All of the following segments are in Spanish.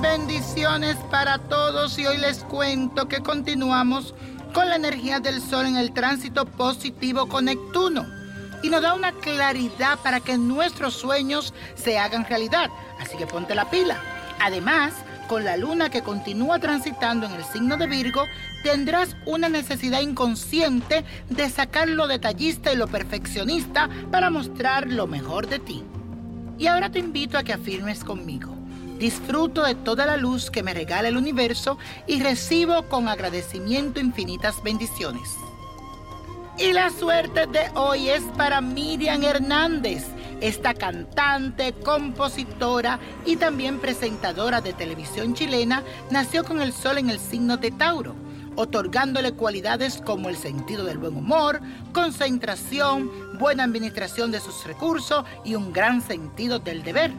Bendiciones para todos y hoy les cuento que continuamos con la energía del Sol en el tránsito positivo con Neptuno y nos da una claridad para que nuestros sueños se hagan realidad. Así que ponte la pila. Además, con la luna que continúa transitando en el signo de Virgo, tendrás una necesidad inconsciente de sacar lo detallista y lo perfeccionista para mostrar lo mejor de ti. Y ahora te invito a que afirmes conmigo. Disfruto de toda la luz que me regala el universo y recibo con agradecimiento infinitas bendiciones. Y la suerte de hoy es para Miriam Hernández, esta cantante, compositora y también presentadora de televisión chilena, nació con el sol en el signo de Tauro, otorgándole cualidades como el sentido del buen humor, concentración, buena administración de sus recursos y un gran sentido del deber.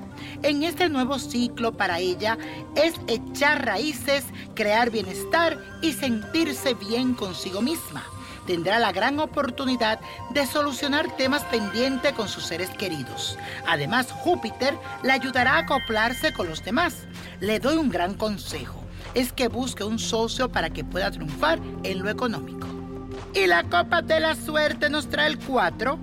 En este nuevo ciclo para ella es echar raíces, crear bienestar y sentirse bien consigo misma tendrá la gran oportunidad de solucionar temas pendientes con sus seres queridos. Además, Júpiter le ayudará a acoplarse con los demás. Le doy un gran consejo. Es que busque un socio para que pueda triunfar en lo económico. Y la copa de la suerte nos trae el 4,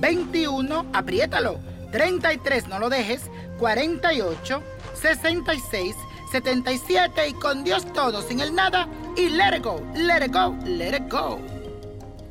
21, apriétalo, 33, no lo dejes, 48, 66, 77 y con Dios todo, sin el nada y let it go, let it go, let it go.